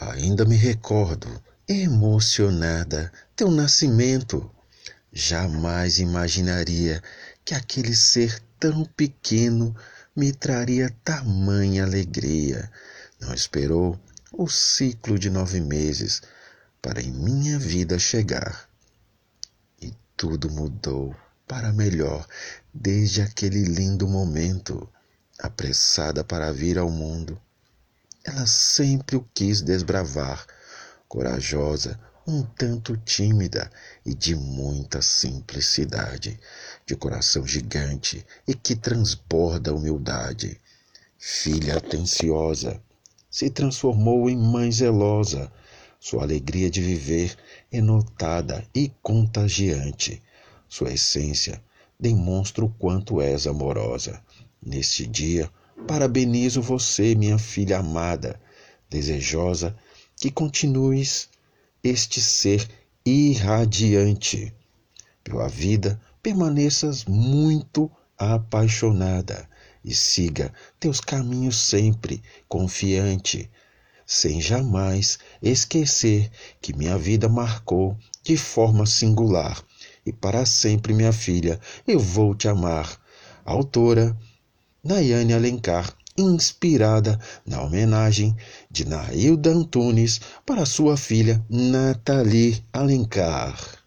Ainda me recordo, emocionada, teu nascimento. Jamais imaginaria que aquele ser tão pequeno me traria tamanha alegria. Não esperou o ciclo de nove meses para em minha vida chegar. E tudo mudou para melhor desde aquele lindo momento, apressada para vir ao mundo. Ela sempre o quis desbravar, corajosa, um tanto tímida e de muita simplicidade, de coração gigante e que transborda humildade. Filha atenciosa, se transformou em mãe zelosa. Sua alegria de viver é notada e contagiante. Sua essência demonstra o quanto és amorosa. Neste dia, parabenizo você, minha filha amada, desejosa que continues este ser irradiante. Pela vida, permaneças muito apaixonada e siga teus caminhos sempre confiante, sem jamais esquecer que minha vida marcou de forma singular e para sempre, minha filha, eu vou te amar. Autora Nayane Alencar, inspirada na homenagem de Nailda Antunes para sua filha Nathalie Alencar.